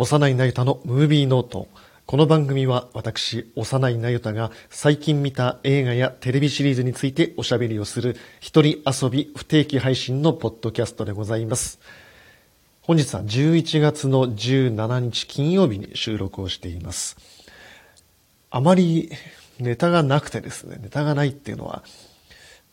幼いなゆたのムービーノート。この番組は私、幼いなゆたが最近見た映画やテレビシリーズについておしゃべりをする一人遊び不定期配信のポッドキャストでございます。本日は11月の17日金曜日に収録をしています。あまりネタがなくてですね、ネタがないっていうのは、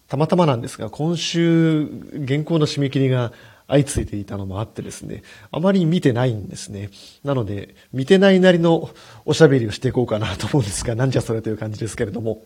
たまたまなんですが、今週原稿の締め切りが相次いでいたのもあってですね、あまり見てないんですね。なので、見てないなりのおしゃべりをしていこうかなと思うんですが、なんじゃそれという感じですけれども。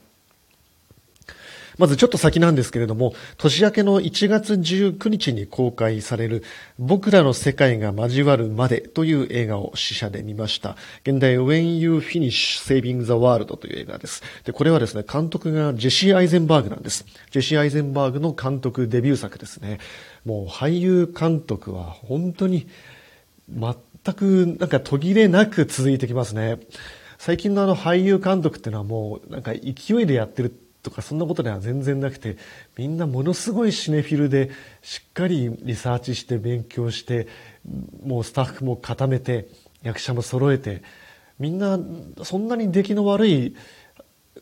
まずちょっと先なんですけれども、年明けの1月19日に公開される僕らの世界が交わるまでという映画を試写で見ました。現代 When You Finish Saving the World という映画です。で、これはですね、監督がジェシー・アイゼンバーグなんです。ジェシー・アイゼンバーグの監督デビュー作ですね。もう俳優監督は本当に全くなんか途切れなく続いてきますね。最近のあの俳優監督っていうのはもうなんか勢いでやってるとかそんなことでは全然なくてみんなものすごいシネフィルでしっかりリサーチして勉強してもうスタッフも固めて役者も揃えてみんなそんなに出来の悪い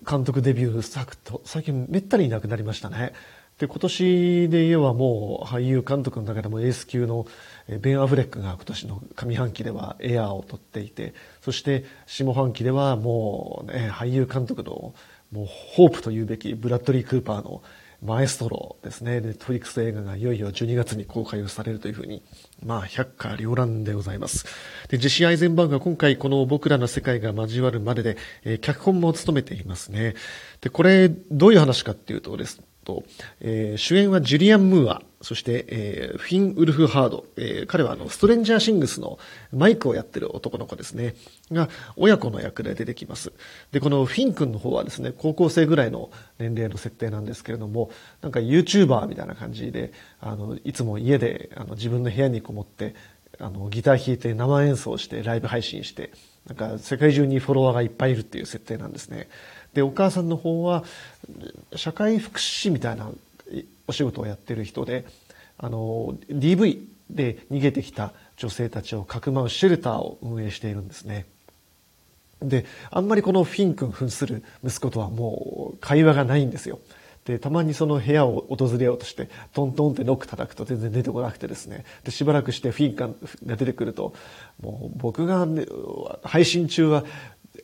監督デビュー作と最近めったにいなくなりましたね。で今年で言えばもう俳優監督の中でもエース級のベン・アフレックが今年の上半期ではエアーを取っていてそして下半期ではもう、ね、俳優監督のもうホープというべきブラッドリー・クーパーのマエストロですね。ネットフリックス映画がいよいよ12月に公開をされるというふうに、まあ、百花繚乱でございます。で、ジェシー・アイゼンバーグは今回この僕らの世界が交わるまでで、えー、脚本も務めていますね。で、これ、どういう話かっていうとですと、えー、主演はジュリアン・ムーア、そして、えー、フィン・ウルフ・ハード、えー、彼はあの、ストレンジャー・シングスのマイクをやってる男の子ですね、が、親子の役で出てきます。で、このフィン君の方はですね、高校生ぐらいの年齢の設定なんですけれども、なんか YouTuber みたいな感じで、あの、いつも家で、あの、自分の部屋にこもって、あの、ギター弾いて生演奏してライブ配信して、なんか世界中にフォロワーがいっぱいいるっていう設定なんですね。で、お母さんの方は、社会福祉士みたいなお仕事をやってる人で、あの、DV で逃げてきた女性たちをかくまうシェルターを運営しているんですね。で、あんまりこのフィン君扮する息子とはもう会話がないんですよ。で、たまにその部屋を訪れようとして、トントンってノック叩くと全然出てこなくてですね。で、しばらくしてフィンが出てくると、もう僕が、ね、配信中は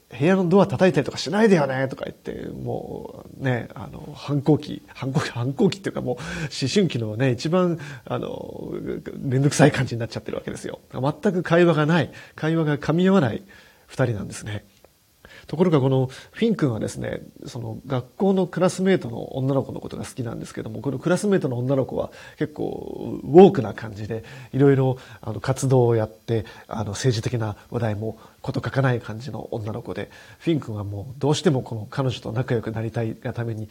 部屋のドア叩いたりとかしないでよねとか言って、もうね、あの、反抗期、反抗期、反抗期っていうかもう思春期のね、一番、あの、めんどくさい感じになっちゃってるわけですよ。全く会話がない、会話が噛み合わない二人なんですね。ところがこのフィン君はですね、その学校のクラスメートの女の子のことが好きなんですけども、このクラスメートの女の子は結構ウォークな感じで、いろいろあの活動をやって、あの政治的な話題もこと書かない感じの女の子で、フィン君はもうどうしてもこの彼女と仲良くなりたいがために、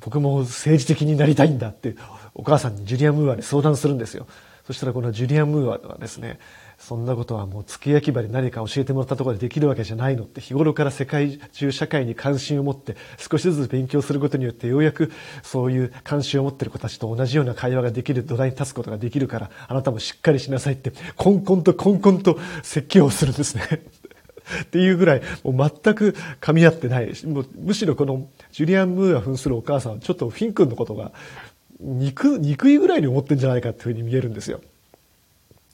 僕も政治的になりたいんだってお母さんにジュリアン・ムーアに相談するんですよ。そしたらこのジュリアン・ムーアはですね、そんなことはもう付け焼き場で何か教えてもらったところでできるわけじゃないのって日頃から世界中社会に関心を持って少しずつ勉強することによってようやくそういう関心を持ってる子たちと同じような会話ができる土台に立つことができるからあなたもしっかりしなさいってコンコンとコンコンと説教をするんですね。っていうぐらい、もう全く噛み合ってない。もうむしろこのジュリアン・ムーア扮するお母さんはちょっとフィン君のことが憎、憎いぐらいに思ってんじゃないかっていうふうに見えるんですよ。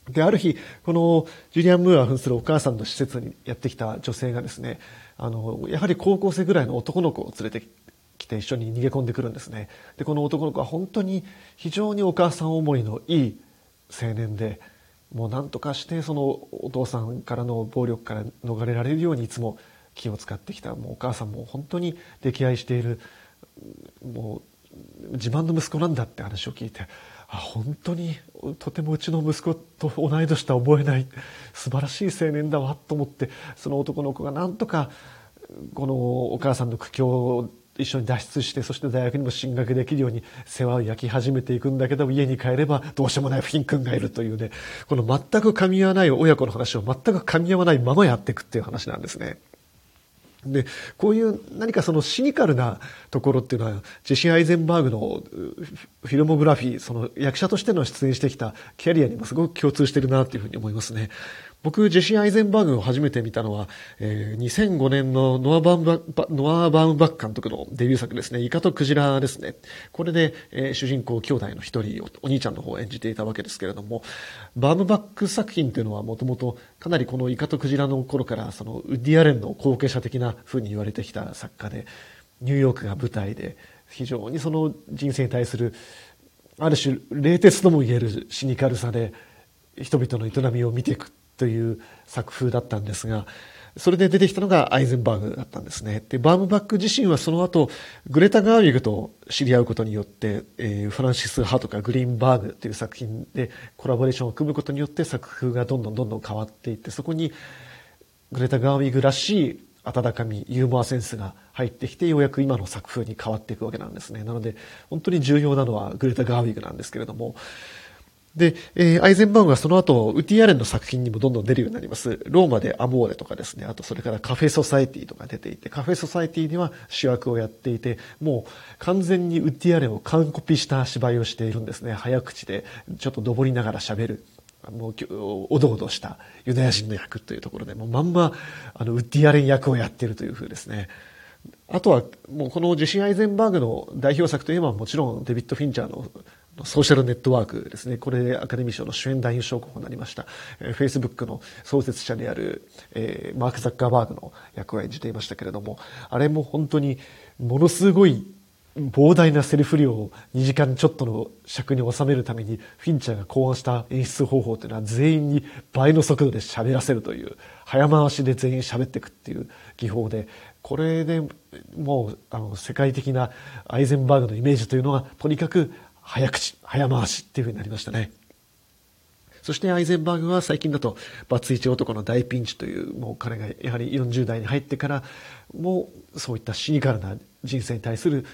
で、ある日、このジュリアン・ムーア扮するお母さんの施設にやってきた女性がですね、あの、やはり高校生ぐらいの男の子を連れてきて一緒に逃げ込んでくるんですね。で、この男の子は本当に非常にお母さん思いのいい青年で、もう何とかしてそのお父さんからの暴力から逃れられるようにいつも気を使ってきた。もうお母さんも本当に溺愛している、もう自慢の息子なんだって話を聞いて、あ本当にとてもうちの息子と同い年とは思えない素晴らしい青年だわと思ってその男の子がなんとかこのお母さんの苦境を一緒に脱出してそして大学にも進学できるように世話を焼き始めていくんだけど家に帰ればどうしようもないフィン君がいるというねこの全く噛み合わない親子の話を全く噛み合わないままやっていくっていう話なんですね。で、こういう何かそのシニカルなところっていうのは、ジェシー・アイゼンバーグのフィルモグラフィー、その役者としての出演してきたキャリアにもすごく共通してるなっていうふうに思いますね。僕、ジェシー・アイゼンバーグを初めて見たのは、えー、2005年のノアバームバノア・バームバック監督のデビュー作ですね、イカとクジラですね。これで、えー、主人公兄弟の一人を、お兄ちゃんの方を演じていたわけですけれども、バームバック作品っていうのはもともとかなりこのイカとクジラの頃から、そのウッディアレンの後継者的な風に言われてきた作家で、ニューヨークが舞台で、非常にその人生に対する、ある種、冷徹とも言えるシニカルさで、人々の営みを見ていくという作風だったんですが、それで出てきたのがアイゼンバーグだったんですね。で、バームバック自身はその後、グレタ・ガーウィグと知り合うことによって、えー、フランシス・ハとかグリーンバーグという作品でコラボレーションを組むことによって作風がどんどんどんどん変わっていって、そこにグレタ・ガーウィグらしい温かみ、ユーモアセンスが入ってきて、ようやく今の作風に変わっていくわけなんですね。なので、本当に重要なのはグレタ・ガーウィグなんですけれども、で、えー、アイゼンバーグはその後、ウティアレンの作品にもどんどん出るようになります。ローマでアモーレとかですね、あとそれからカフェソサエティとか出ていて、カフェソサエティには主役をやっていて、もう完全にウティアレンを完コピした芝居をしているんですね。早口で、ちょっとどぼりながら喋る。もう、おどおどしたユダヤ人の役というところで、もうまんま、あの、ウッディアレン役をやっているという風ですね。あとは、もうこのジェシー・アイゼンバーグの代表作といえばもちろんデビッド・フィンチャーのソーシャルネットワークですね。これでアカデミー賞の主演男優賞候補になりました。えー、Facebook の創設者である、えー、マーク・ザッカーバーグの役を演じていましたけれども、あれも本当にものすごい膨大なセリフ量を2時間ちょっとの尺に収めるためにフィンチャーが考案した演出方法というのは全員に倍の速度で喋らせるという早回しで全員喋っていくっていう技法でこれでもうあの世界的なアイゼンバーグのイメージというのはとにかく早口、早回しっていう風になりましたね。そしてアイゼンバーグは最近だと、バツイチ男の大ピンチという、もう彼がやはり40代に入ってから、もそういったシニカルな人生に対する、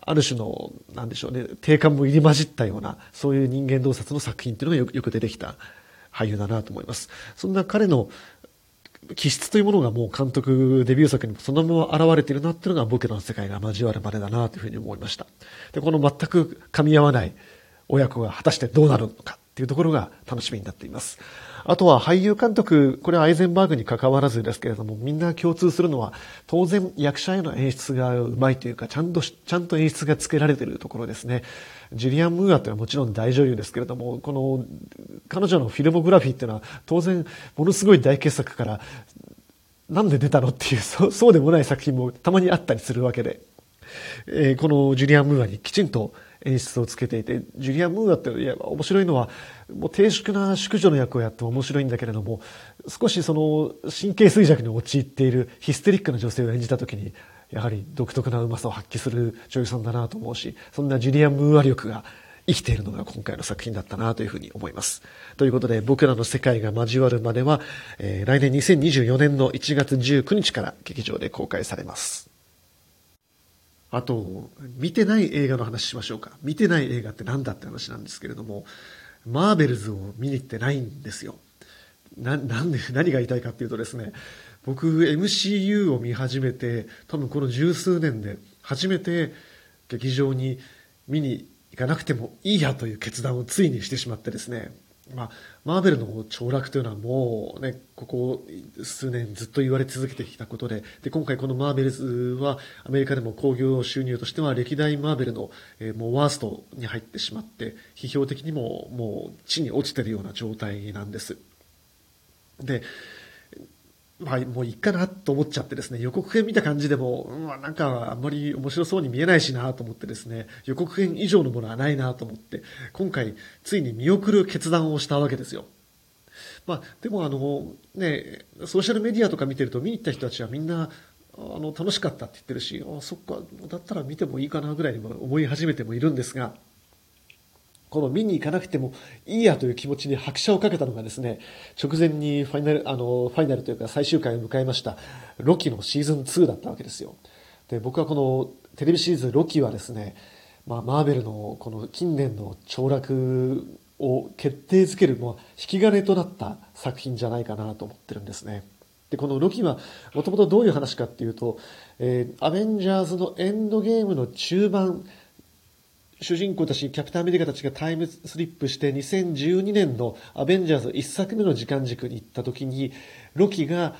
ある種の、なんでしょうね、定感も入り混じったような、そういう人間洞察の作品っていうのがよく出てきた俳優だなと思います。そんな彼の気質というものがもう監督デビュー作にもそのまま現れているなっていうのが僕らの世界が交わるまでだなというふうに思いました。で、この全く噛み合わない親子が果たしてどうなるのかっていうところが楽しみになっています。あとは俳優監督、これはアイゼンバーグに関わらずですけれども、みんな共通するのは、当然役者への演出がうまいというか、ちゃんと、ちゃんと演出がつけられているところですね。ジュリアン・ムーアというのはもちろん大女優ですけれども、この、彼女のフィルモグラフィーっていうのは、当然、ものすごい大傑作から、なんで出たのっていう、そうそうでもない作品もたまにあったりするわけで、えー、このジュリアン・ムーアにきちんと演出をつけていて、ジュリアン・ムーアっていえば面白いのは、もう低粛な淑女の役をやっても面白いんだけれども、少しその神経衰弱に陥っているヒステリックな女性を演じた時に、やはり独特なうまさを発揮する女優さんだなと思うし、そんなジュリアン・ムーア力が生きているのが今回の作品だったなというふうに思います。ということで、僕らの世界が交わるまでは、えー、来年2024年の1月19日から劇場で公開されます。あと、見てない映画の話しましょうか。見てない映画って何だって話なんですけれども、マーベルズを見に行ってないんですよ。な、なんで、何が言いたいかっていうとですね、僕 MCU を見始めて、多分この十数年で初めて劇場に見に行かなくてもいいやという決断をついにしてしまってですね、まあ、マーベルの凋落というのはもうね、ここ数年ずっと言われ続けてきたことで、で、今回このマーベルズはアメリカでも興行収入としては歴代マーベルの、えー、もうワーストに入ってしまって、批評的にももう地に落ちてるような状態なんです。で、まあ、もういいかなと思っちゃってですね、予告編見た感じでも、うん、なんかあんまり面白そうに見えないしなと思ってですね、予告編以上のものはないなと思って、今回ついに見送る決断をしたわけですよ。まあ、でもあの、ね、ソーシャルメディアとか見てると見に行った人たちはみんな、あの、楽しかったって言ってるし、あ、そっか、だったら見てもいいかなぐらいに思い始めてもいるんですが、この見に行かなくてもいいやという気持ちに拍車をかけたのがですね、直前にファイナル、あの、ファイナルというか最終回を迎えましたロキのシーズン2だったわけですよ。で、僕はこのテレビシリーズロキはですね、まあ、マーベルのこの近年の凋落を決定づける、もう引き金となった作品じゃないかなと思ってるんですね。で、このロキはもともとどういう話かっていうと、えー、アベンジャーズのエンドゲームの中盤、主人公たち、キャプテンアメリカたちがタイムスリップして2012年のアベンジャーズ1作目の時間軸に行った時に、ロキが、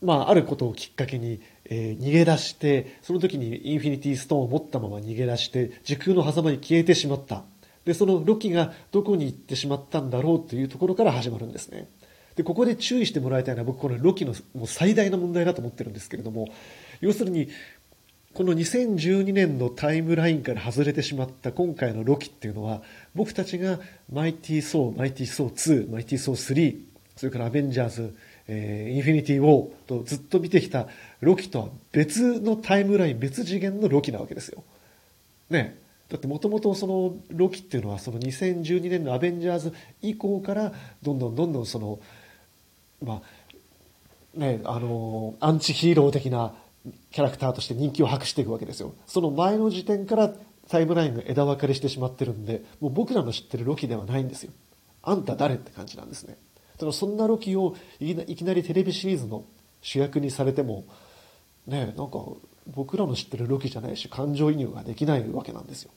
まあ、あることをきっかけに、えー、逃げ出して、その時にインフィニティストーンを持ったまま逃げ出して、時空の狭間に消えてしまった。で、そのロキがどこに行ってしまったんだろうというところから始まるんですね。で、ここで注意してもらいたいのは僕このロキのもう最大の問題だと思ってるんですけれども、要するに、この2012年のタイムラインから外れてしまった今回のロキっていうのは、僕たちがマイティー・ソー、マイティー・ソー2、マイティー・ソー3、それからアベンジャーズ、えー、インフィニティ・ウォーとずっと見てきたロキとは別のタイムライン、別次元のロキなわけですよ。ね。だってもともとそのロキっていうのはその2012年のアベンジャーズ以降からどんどんどんどんその、まあ、ね、あの、アンチヒーロー的なキャラクターとして人気を博していくわけですよ。その前の時点からタイムラインが枝分かれしてしまってるんで、もう僕らの知ってるロキではないんですよ。あんた誰って感じなんですね。ただそんなロキをいきなりテレビシリーズの主役にされても、ね、なんか僕らの知ってるロキじゃないし、感情移入ができないわけなんですよ。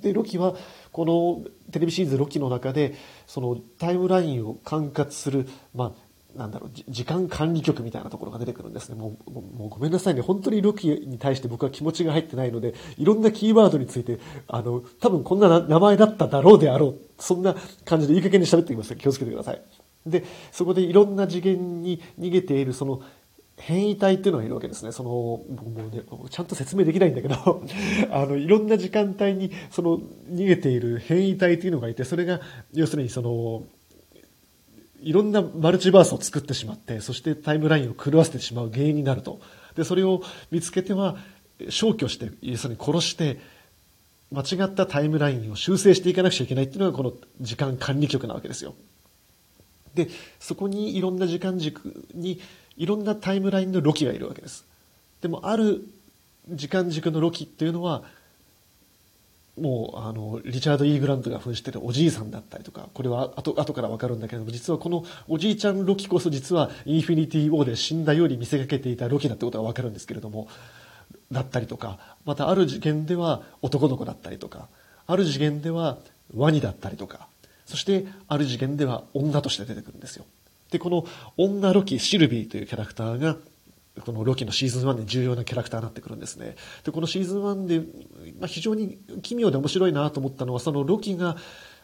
で、ロキは、このテレビシリーズロキの中で、そのタイムラインを管轄する、まあ、なんだろう、時間管理局みたいなところが出てくるんですね。もう、もうごめんなさいね。本当にロキに対して僕は気持ちが入ってないので、いろんなキーワードについて、あの、多分こんな名前だっただろうであろう。そんな感じでいい加減に喋ってきます気をつけてください。で、そこでいろんな次元に逃げている、その、変異体っていうのがいるわけですね。その、もうね、ちゃんと説明できないんだけど、あの、いろんな時間帯に、その、逃げている変異体っていうのがいて、それが、要するにその、いろんなマルチバースを作ってしまって、そしてタイムラインを狂わせてしまう原因になると。で、それを見つけては、消去して、要するに殺して、間違ったタイムラインを修正していかなくちゃいけないっていうのがこの時間管理局なわけですよ。で、そこにいろんな時間軸にいろんなタイムラインのロキがいるわけです。でもある時間軸のロキっていうのはもう、あの、リチャード・イー・グラントが扮してるおじいさんだったりとか、これは後後からわかるんだけれども、実はこのおじいちゃんロキこそ実はインフィニティ・ウォーで死んだように見せかけていたロキだってことがわかるんですけれども、だったりとか、またある次元では男の子だったりとか、ある次元ではワニだったりとか、そしてある次元では女として出てくるんですよ。で、この女ロキ、シルビーというキャラクターがこのロキのシーズン1で重要なキャラクターになってくるんですね。で、このシーズン1で、まあ、非常に奇妙で面白いなと思ったのは、そのロキが、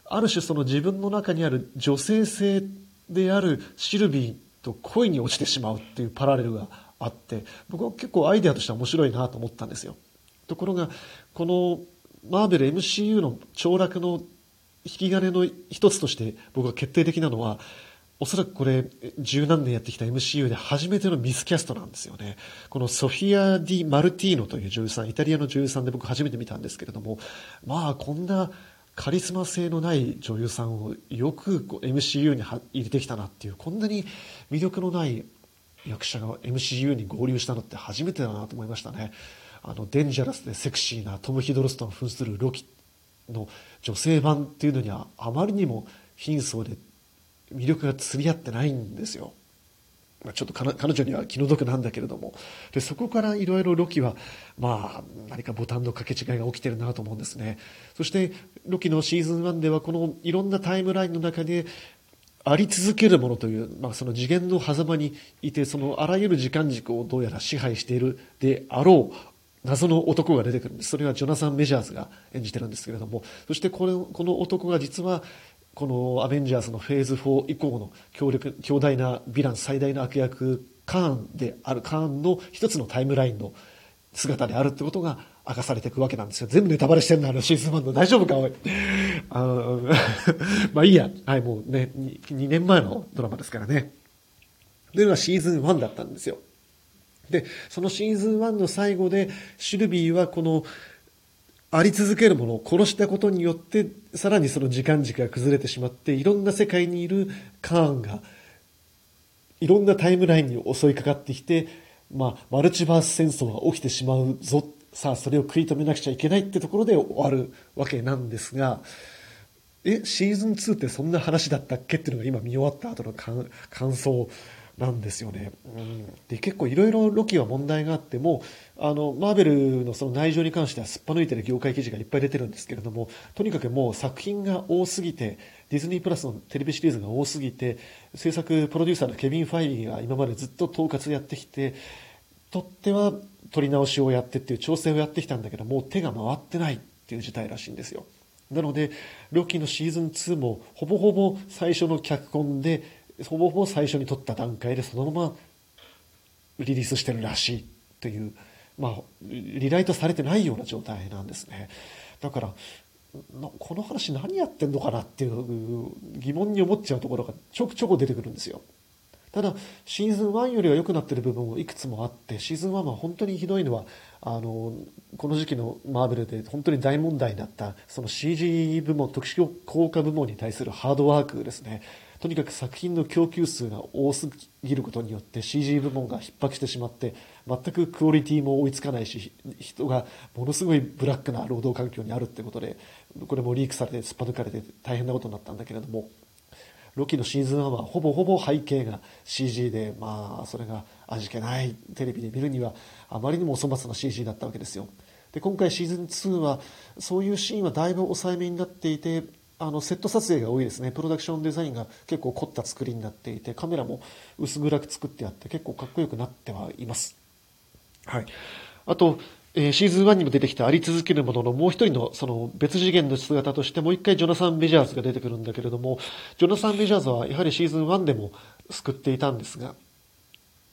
ある種その自分の中にある女性性であるシルビーと恋に落ちてしまうっていうパラレルがあって、僕は結構アイデアとしては面白いなと思ったんですよ。ところが、このマーベル MCU の凋落の引き金の一つとして僕は決定的なのは、おそらくこれ、十何年やってきた MCU で初めてのミスキャストなんですよね。このソフィア・ディ・マルティーノという女優さん、イタリアの女優さんで僕初めて見たんですけれども、まあこんなカリスマ性のない女優さんをよく MCU に入れてきたなっていう、こんなに魅力のない役者が MCU に合流したのって初めてだなと思いましたね。あの、デンジャラスでセクシーなトム・ヒドルストン扮するロキの女性版っていうのにはあまりにも貧相で魅力が釣り合ってないんですよ。まあ、ちょっと彼女には気の毒なんだけれども。で、そこからいろいろロキは、まあ、何かボタンの掛け違いが起きてるなと思うんですね。そして、ロキのシーズン1ではこのいろんなタイムラインの中で、あり続けるものという、まあ、その次元の狭間にいて、そのあらゆる時間軸をどうやら支配しているであろう謎の男が出てくるんです。それはジョナサン・メジャーズが演じてるんですけれども、そしてこれこの男が実はこのアベンジャーズのフェーズ4以降の強力、強大なヴィラン最大の悪役、カーンであるカーンの一つのタイムラインの姿であるってことが明かされていくわけなんですよ。全部ネタバレしてんのあのシーズン1の大丈夫かおい。あのまあいいや。はい、もうね2、2年前のドラマですからね。というのがシーズン1だったんですよ。で、そのシーズン1の最後で、シルビーはこのあり続けるものを殺したことによって、さらにその時間軸が崩れてしまって、いろんな世界にいるカーンが、いろんなタイムラインに襲いかかってきて、まあ、マルチバース戦争が起きてしまうぞ。さあ、それを食い止めなくちゃいけないってところで終わるわけなんですが、え、シーズン2ってそんな話だったっけ？っていうのが今見終わった後の感想。なんですよね。うん、で結構いろいろロキは問題があってもあのマーベルのその内情に関してはすっぱ抜いてる業界記事がいっぱい出てるんですけれどもとにかくもう作品が多すぎてディズニープラスのテレビシリーズが多すぎて制作プロデューサーのケビン・ファイリーが今までずっと統括やってきてとっては取り直しをやってっていう調整をやってきたんだけどもう手が回ってないっていう事態らしいんですよ。なので、ロキのシーズン2もほぼほぼ最初の脚本でほぼほぼ最初に撮った段階でそのままリリースしてるらしいという、まあ、リライトされてないような状態なんですね。だから、この話何やってんのかなっていう疑問に思っちゃうところがちょくちょく出てくるんですよ。ただ、シーズン1よりは良くなってる部分もいくつもあって、シーズン1は本当にひどいのは、あの、この時期のマーベルで本当に大問題になった、その CG 部門、特殊効果部門に対するハードワークですね。とにかく作品の供給数が多すぎることによって CG 部門が逼迫してしまって全くクオリティも追いつかないし人がものすごいブラックな労働環境にあるってことでこれもリークされてすっぱ抜かれて大変なことになったんだけれどもロキのシーズン1はほぼほぼ背景が CG でまあそれが味気ないテレビで見るにはあまりにもお粗末な CG だったわけですよ。で今回シーズン2はそういうシーンはだいぶ抑えめになっていてあのセット撮影が多いですね。プロダクションデザインが結構凝った作りになっていてカメラも薄暗く作ってあって結構かっこよくなってはいます。はい。あとえー、シーズン1にも出てきたあり続けるもののもう一人のその別次元の姿としてもう一回ジョナサン・メジャーズが出てくるんだけれども、ジョナサン・メジャーズはやはりシーズン1でも救っていたんですが、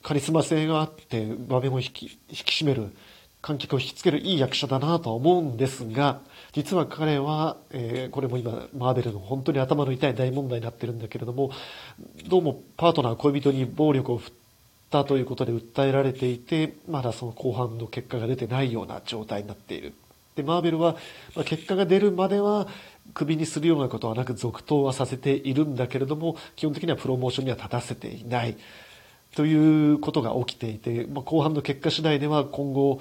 カリスマ性があって場面を引き引き締める観客を引きつけるいい役者だなとは思うんですが、実は彼は、えー、これも今、マーベルの本当に頭の痛い大問題になってるんだけれども、どうもパートナー、恋人に暴力を振ったということで訴えられていて、まだその後半の結果が出てないような状態になっている。で、マーベルは、まあ、結果が出るまでは、クビにするようなことはなく続投はさせているんだけれども、基本的にはプロモーションには立たせていない。ということが起きていて、まあ、後半の結果次第では今後、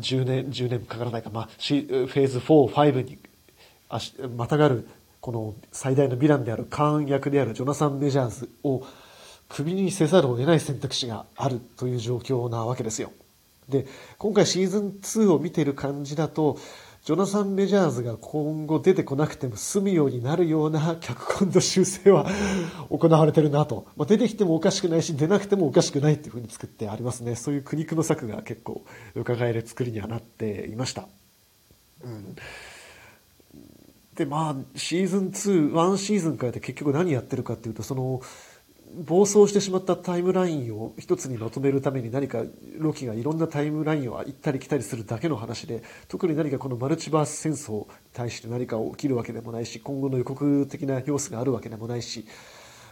10年、10年かからないか、まあ、フェーズ4、5にまたがる、この最大のヴィランであるカーン役であるジョナサン・メジャーズを首にせざるを得ない選択肢があるという状況なわけですよ。で、今回シーズン2を見てる感じだと、ジョナサン・メジャーズが今後出てこなくても済むようになるような脚本の修正は行われてるなと。まあ、出てきてもおかしくないし、出なくてもおかしくないっていうふうに作ってありますね。そういう苦肉の策が結構伺える作りにはなっていました。うん。で、まあ、シーズン2、ワンシーズンからで結局何やってるかっていうと、その、暴走してしまったタイムラインを一つにまとめるために何かロキがいろんなタイムラインを行ったり来たりするだけの話で特に何かこのマルチバース戦争に対して何か起きるわけでもないし今後の予告的な様子があるわけでもないし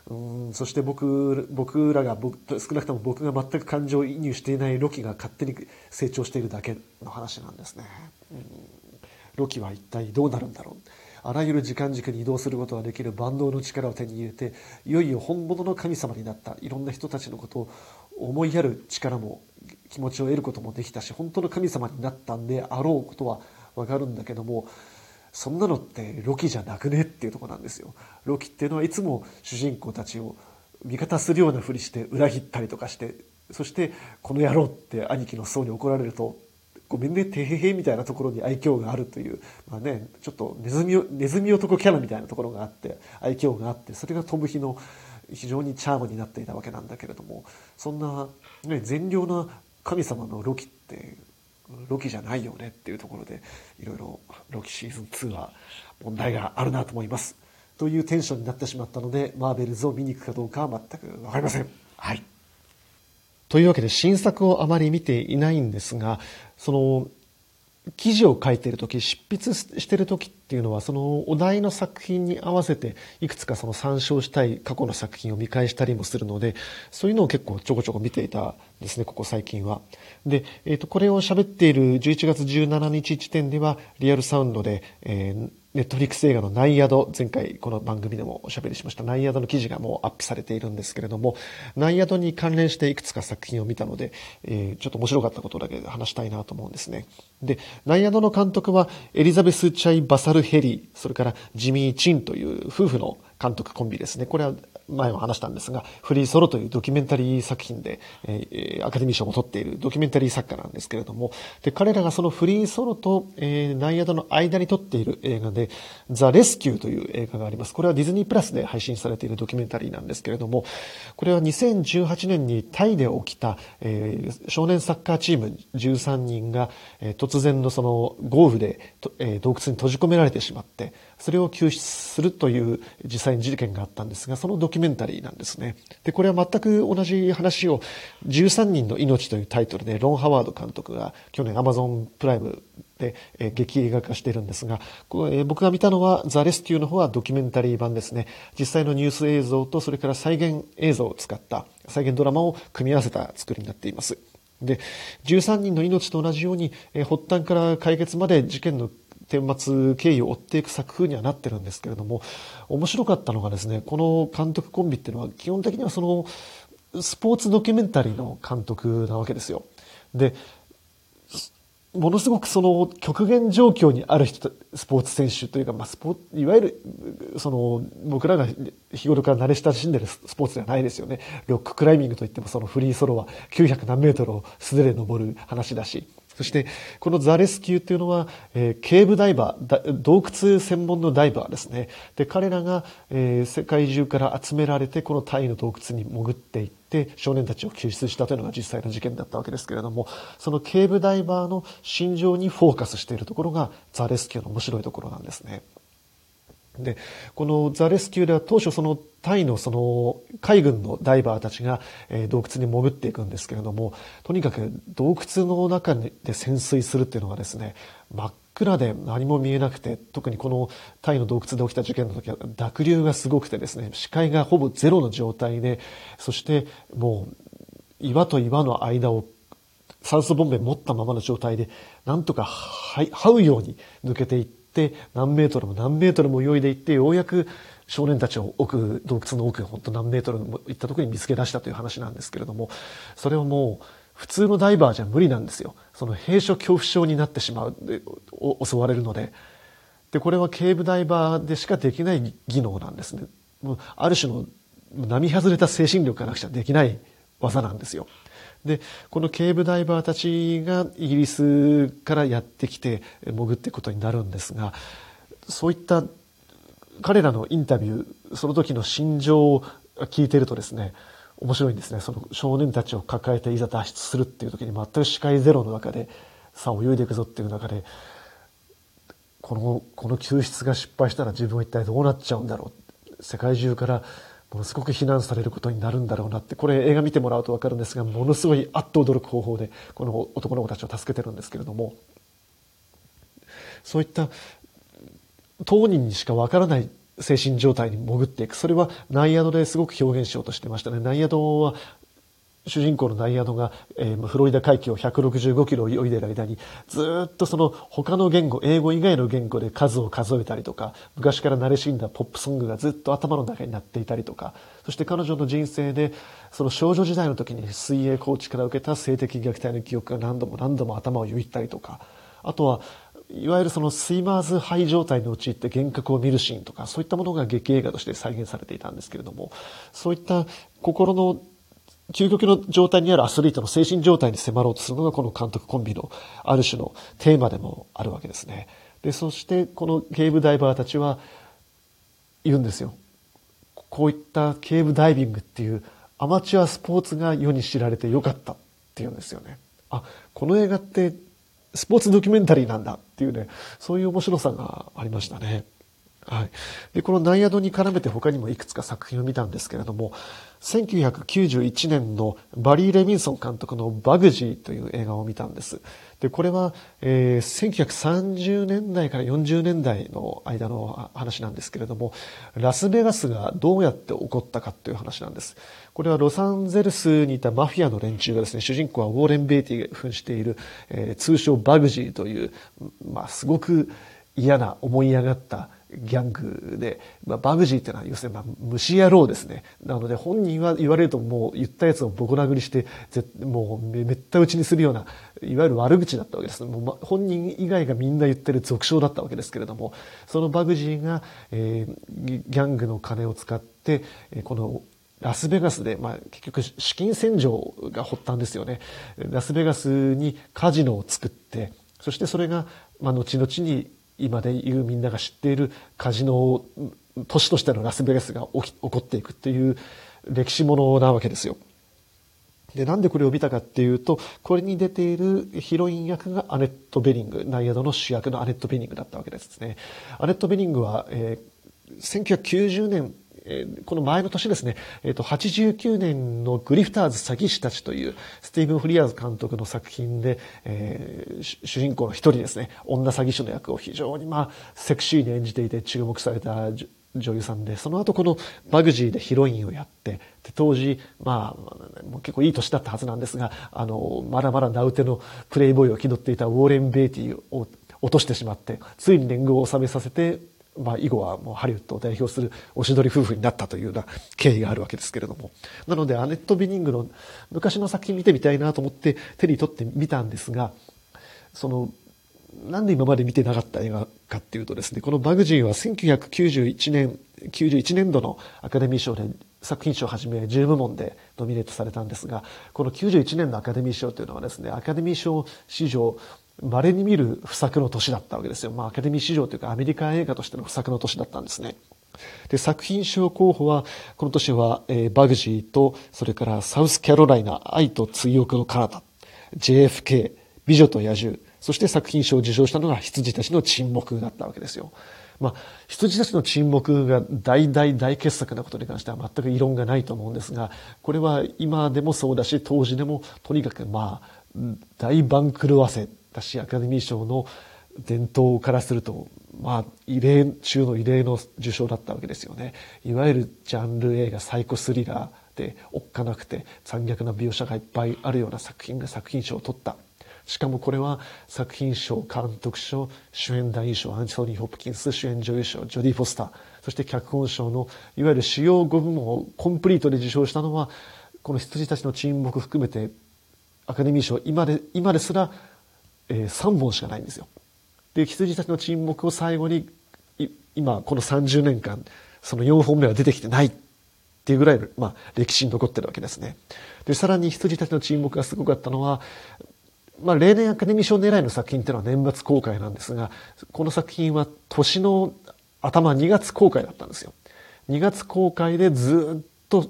うんそして僕僕らが僕少なくとも僕が全く感情移入していないロキが勝手に成長しているだけの話なんですね。うんロキは一体どうなるんだろうあらゆる時間軸に移動することができる万能の力を手に入れていよいよ本物の神様になったいろんな人たちのことを思いやる力も気持ちを得ることもできたし本当の神様になったんであろうことはわかるんだけどもそんなのってロキじゃなくねっていうとこなんですよ。ロキっていうのはいつも主人公たちを味方するようなふりして裏切ったりとかしてそしてこの野郎って兄貴の層に怒られるとごめんね、てへへみたいなところに愛嬌があるという、まあね、ちょっとネズミ、ネズミ男キャラみたいなところがあって、愛嬌があって、それがトムヒの非常にチャームになっていたわけなんだけれども、そんな、ね、善良な神様のロキって、ロキじゃないよねっていうところで、いろいろロキシーズン2は問題があるなと思います。というテンションになってしまったので、マーベルズを見に行くかどうかは全くわかりません。はい。というわけで新作をあまり見ていないんですが、その記事を書いている時執筆している時っていうのはそのお題の作品に合わせていくつかその参照したい過去の作品を見返したりもするのでそういうのを結構ちょこちょこ見ていたんですねここ最近は。で、えー、とこれを喋っている11月17日時点ではリアルサウンドで、えーネットフリックス映画のナイアド、前回この番組でもおしゃべりしましたナイアドの記事がもうアップされているんですけれども、ナイアドに関連していくつか作品を見たので、えー、ちょっと面白かったことだけ話したいなと思うんですね。で、ナイアドの監督はエリザベス・チャイ・バサル・ヘリー、それからジミー・チンという夫婦の監督コンビですね。これは前も話したんですが、フリーソロというドキュメンタリー作品で、えー、アカデミー賞も取っているドキュメンタリー作家なんですけれども、で、彼らがそのフリーソロと、えー、ナイアドの間に撮っている映画で、ザ・レスキューという映画があります。これはディズニープラスで配信されているドキュメンタリーなんですけれども、これは2018年にタイで起きた、えー、少年サッカーチーム13人が、えー、突然のその豪雨で、えー、洞窟に閉じ込められてしまって、それを救出するという実際に事件があったんですが、そのドキュメンタリーなんですね。で、これは全く同じ話を13人の命というタイトルでロン・ハワード監督が去年アマゾンプライムで、え劇映画化しているんですが、え僕が見たのはザ・レスキューの方はドキュメンタリー版ですね。実際のニュース映像とそれから再現映像を使った再現ドラマを組み合わせた作りになっています。で、13人の命と同じように、え発端から解決まで事件の顛末経緯を追っていく作風にはなってるんですけれども、面白かったのがですね、この監督コンビっていうのは基本的にはその、スポーツドキュメンタリーの監督なわけですよ。で、ものすごくその極限状況にある人、スポーツ選手というか、まあ、スポいわゆる、その、僕らが日頃から慣れ親しんでるスポーツではないですよね。ロッククライミングといってもそのフリーソロは900何メートルを素手で登る話だし、そして、このザレスキューっていうのは、えー、ケーブダイバー、洞窟専門のダイバーですね。で、彼らが、えー、世界中から集められて、このタイの洞窟に潜っていって、少年たちを救出したというのが実際の事件だったわけですけれども、そのケーブダイバーの心情にフォーカスしているところが、ザレスキューの面白いところなんですね。で、このザ・レスキューでは当初そのタイのその海軍のダイバーたちが、洞窟に潜っていくんですけれども、とにかく洞窟の中で潜水するっていうのがですね、真っ暗で何も見えなくて、特にこのタイの洞窟で起きた事件の時は濁流がすごくてですね、視界がほぼゼロの状態で、そしてもう岩と岩の間を酸素ボンベ持ったままの状態で、なんとか這うように抜けていって、って何メートルも何メートルも泳いでいってようやく少年たちを奥洞窟の奥本当何メートルも行ったところに見つけ出したという話なんですけれどもそれをもう普通のダイバーじゃ無理なんですよ。その閉所恐怖症になってしまう襲われるので。でこれはケーブダイバーでしかできない技能なんですね。ある種の並外れた精神力がなくちゃできない技なんですよ。で、このケーブダイバーたちがイギリスからやってきて潜っていくことになるんですが、そういった彼らのインタビュー、その時の心情を聞いてるとですね、面白いんですね。その少年たちを抱えていざ脱出するっていう時に全く視界ゼロの中で、さあ泳いでいくぞっていう中で、この、この救出が失敗したら自分は一体どうなっちゃうんだろう。世界中からものすごく非難されることになるんだろうなって、これ映画見てもらうとわかるんですが、ものすごいあっと驚く方法で、この男の子たちを助けてるんですけれども、そういった当人にしかわからない精神状態に潜っていく。それは内野ですごく表現しようとしてましたね。内野は主人公のナイアドが、えー、フロリダ海峡を165キロ泳いでる間に、ずっとその他の言語、英語以外の言語で数を数えたりとか、昔から慣れ親んだポップソングがずっと頭の中になっていたりとか、そして彼女の人生で、その少女時代の時に水泳コーチから受けた性的虐待の記憶が何度も何度も頭をよぎったりとか、あとは、いわゆるそのスイマーズハイ状態に陥って幻覚を見るシーンとか、そういったものが劇映画として再現されていたんですけれども、そういった心の究極の状態にあるアスリートの精神状態に迫ろうとするのがこの監督コンビのある種のテーマでもあるわけですね。で、そしてこのケーブダイバーたちは言うんですよ。こういったケーブダイビングっていうアマチュアスポーツが世に知られてよかったっていうんですよね。あ、この映画ってスポーツドキュメンタリーなんだっていうね、そういう面白さがありましたね。はい。で、このナイアドに絡めて他にもいくつか作品を見たんですけれども、1991年のバリー・レミンソン監督のバグジーという映画を見たんです。で、これは、えー、1930年代から40年代の間の話なんですけれども、ラスベガスがどうやって起こったかという話なんです。これはロサンゼルスにいたマフィアの連中がですね、主人公はウォーレン・ベイティが扮している、えー、通称バグジーという、まあ、すごく嫌な思い上がったギャングで、まあ、バグジーってのは要するにまあ虫野郎ですね。なので本人は言われるともう言ったやつをボコ殴りして、もうめった打ちにするような、いわゆる悪口だったわけです。もう、本人以外がみんな言ってる俗称だったわけですけれども、そのバグジーが、えー、ギャングの金を使って、このラスベガスで、まあ、結局資金洗浄が発端ですよね。ラスベガスにカジノを作って、そしてそれが、まあ、後々に今でいうみんなが知っているカジノ都市としてのラスベガスが起こっていくっていう歴史ものなわけですよ。で、なんでこれを見たかっていうと、これに出ているヒロイン役がアネット・ベリング、ナイアドの主役のアネット・ベリングだったわけですね。アネット・ベリングは、えー、1990年この前の年ですね、えっ、と、89年のグリフターズ詐欺師たちというスティーブン・フリアーズ監督の作品で、えー、主人公の一人ですね、女詐欺師の役を非常にまあ、セクシーに演じていて注目された女優さんで、その後このバグジーでヒロインをやって、で当時、まあ、もう結構いい年だったはずなんですが、あの、まだまだ名うてのプレイボーイを気取っていたウォーレン・ベイティを落としてしまって、ついに年貢を収めさせて、まあ、以後はもうハリウッドを代表するおしどり夫婦になったというような経緯があるわけですけれども。なので、アネット・ビニングの昔の作品見てみたいなと思って手に取ってみたんですが、その、なんで今まで見てなかった映画かっていうとですね、このバグジーは1991年、91年度のアカデミー賞で作品賞をはじめ10部門でノミネートされたんですが、この91年のアカデミー賞というのはですね、アカデミー賞史上稀に見る不作の年だったわけですよ。まあ、アカデミー史上というかアメリカ映画としての不作の年だったんですね。で、作品賞候補は、この年は、えー、バグジーと、それからサウスキャロライナ、愛と追憶のカナダ、JFK、美女と野獣、そして作品賞を受賞したのが羊たちの沈黙だったわけですよ。まあ、羊たちの沈黙が大大大傑作なことに関しては全く異論がないと思うんですが、これは今でもそうだし、当時でもとにかくまあ、大番狂わせし、アカデミー賞の伝統からすると、まあ、異例中の異例の受賞だったわけですよね。いわゆるジャンル映画、サイコスリラーで、おっかなくて残虐な描写がいっぱいあるような作品が作品賞を取った。しかもこれは作品賞、監督賞、主演男優賞、アンソニー・ホプキンス、主演女優賞、ジョディ・フォスター、そして脚本賞のいわゆる主要5部門をコンプリートで受賞したのは、この羊たちの沈黙含めてアカデミー賞、今で、今ですらえー、3本しかないんですよ。で、羊たちの沈黙を最後に、今、この30年間、その4本目は出てきてないっていうぐらいの、まあ、歴史に残ってるわけですね。で、さらに羊たちの沈黙がすごかったのは、まあ、例年アカデミー賞狙いの作品っていうのは年末公開なんですが、この作品は年の頭2月公開だったんですよ。2月公開でずっと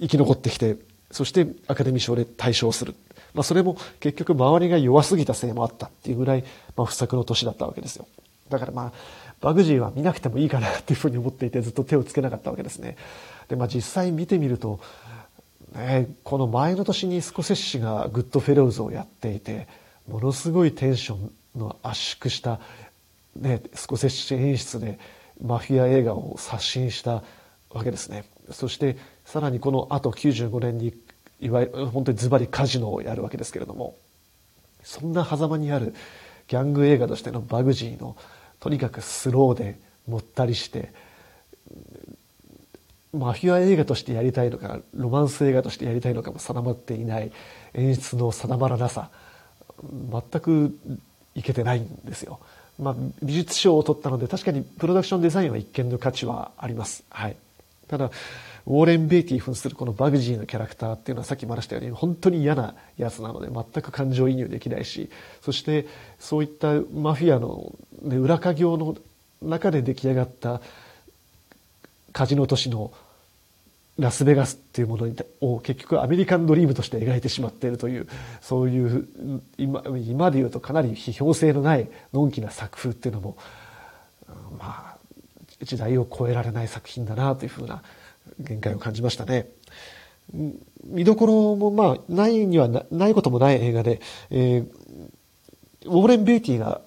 生き残ってきて、そしてアカデミー賞で大賞する。まあ、それも結局周りが弱すぎたせいもあったっていうぐらい、まあ、不作の年だったわけですよ。だからまあ、バグジーは見なくてもいいかなっていうふうに思っていてずっと手をつけなかったわけですね。で、まあ実際見てみると、ね、この前の年にスコセッシがグッドフェローズをやっていて、ものすごいテンションの圧縮した、ね、スコセッシ演出でマフィア映画を刷新したわけですね。そしてさらにこの後95年にいわゆる本当にズバリカジノをやるわけですけれどもそんな狭間にあるギャング映画としてのバグジーのとにかくスローでもったりしてマフィア映画としてやりたいのかロマンス映画としてやりたいのかも定まっていない演出の定まらなさ全くいけてないんですよ。まあ、美術賞を取ったので確かにプロダクションデザインは一見の価値はあります。はい。ただウォーレン・ベイティ扮するこのバグジーのキャラクターっていうのはさっきも話したように本当に嫌なやつなので全く感情移入できないしそしてそういったマフィアの、ね、裏稼業の中で出来上がったカジノ都市のラスベガスっていうものを結局アメリカンドリームとして描いてしまっているというそういう今今で言うとかなり批評性のないのんきな作風っていうのもまあ時代を超えられない作品だなというふうな限界を感じましたね。見どころもまあ、ないにはないこともない映画で、えー、ウォーレン・ベイティが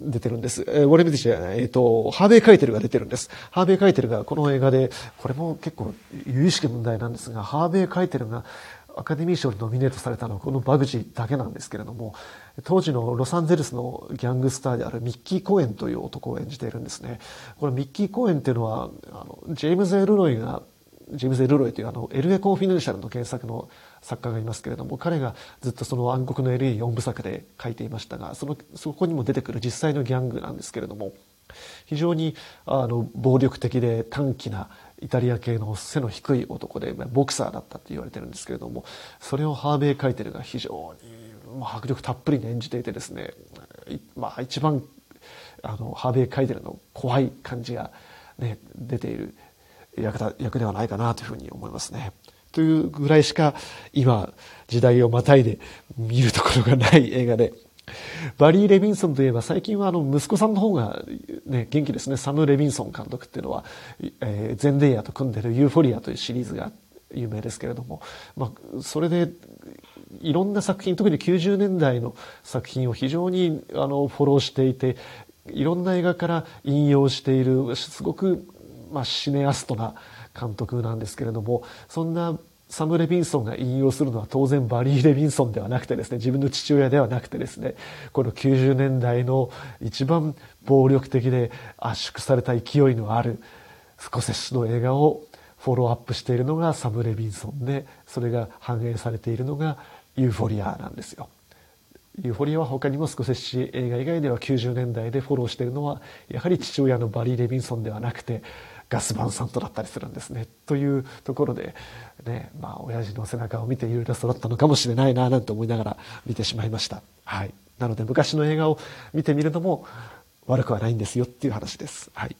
出てるんです。えー、ウォーレン・ベイティじゃない、えっ、ー、と、ハーベイ・カイテルが出てるんです。ハーベイ・カイテルがこの映画で、これも結構、有意識問題なんですが、ハーベイ・カイテルが、アカデミー賞にノミネートされたのはこのバグジーだけなんですけれども、当時のロサンゼルスのギャングスターであるミッキー・コエンという男を演じているんですね。このミッキー・コエンっていうのは、あのジェームズ・エルロイがジェームズ・エルロイというあの、LA コンフィデンシャルの原作の作家がいますけれども、彼がずっとその暗黒の LA4 部作で書いていましたが、その、そこにも出てくる実際のギャングなんですけれども、非常にあの暴力的で短気なイタリア系の背の低い男でボクサーだったって言われてるんですけれどもそれをハーベイ・カイテルが非常に迫力たっぷりに演じていてですね、まあ、一番あのハーベイ・カイテルの怖い感じが、ね、出ている役だ役ではないかなというふうに思いますね。というぐらいしか今時代をまたいで見るところがない映画でバリー・レビンソンといえば最近はあの息子さんの方が、ね、元気ですね。サム・レビンソン監督っていうのは、えー、ゼンデイヤと組んでる「ユーフォリア」というシリーズが有名ですけれども、まあ、それでいろんな作品特に90年代の作品を非常にあのフォローしていていろんな映画から引用しているすごく、まあ、シネアストな監督なんですけれどもそんなサム・レビンソンが引用するのは当然バリー・レビンソンではなくてですね自分の父親ではなくてですねこの90年代の一番暴力的で圧縮された勢いのあるスコセッシュの映画をフォローアップしているのがサム・レビンソンでそれが反映されているのがユーフォリアなんですよ。ユーフォリアは他にもスコセッシ映画以外では90年代でフォローしているのはやはり父親のバリー・レビンソンではなくてガス・バンサントだったりするんですね。というところで、ね、まあ、親父の背中を見ていろいろ育ったのかもしれないな、なんて思いながら見てしまいました。はい。なので、昔の映画を見てみるのも悪くはないんですよっていう話です。はい。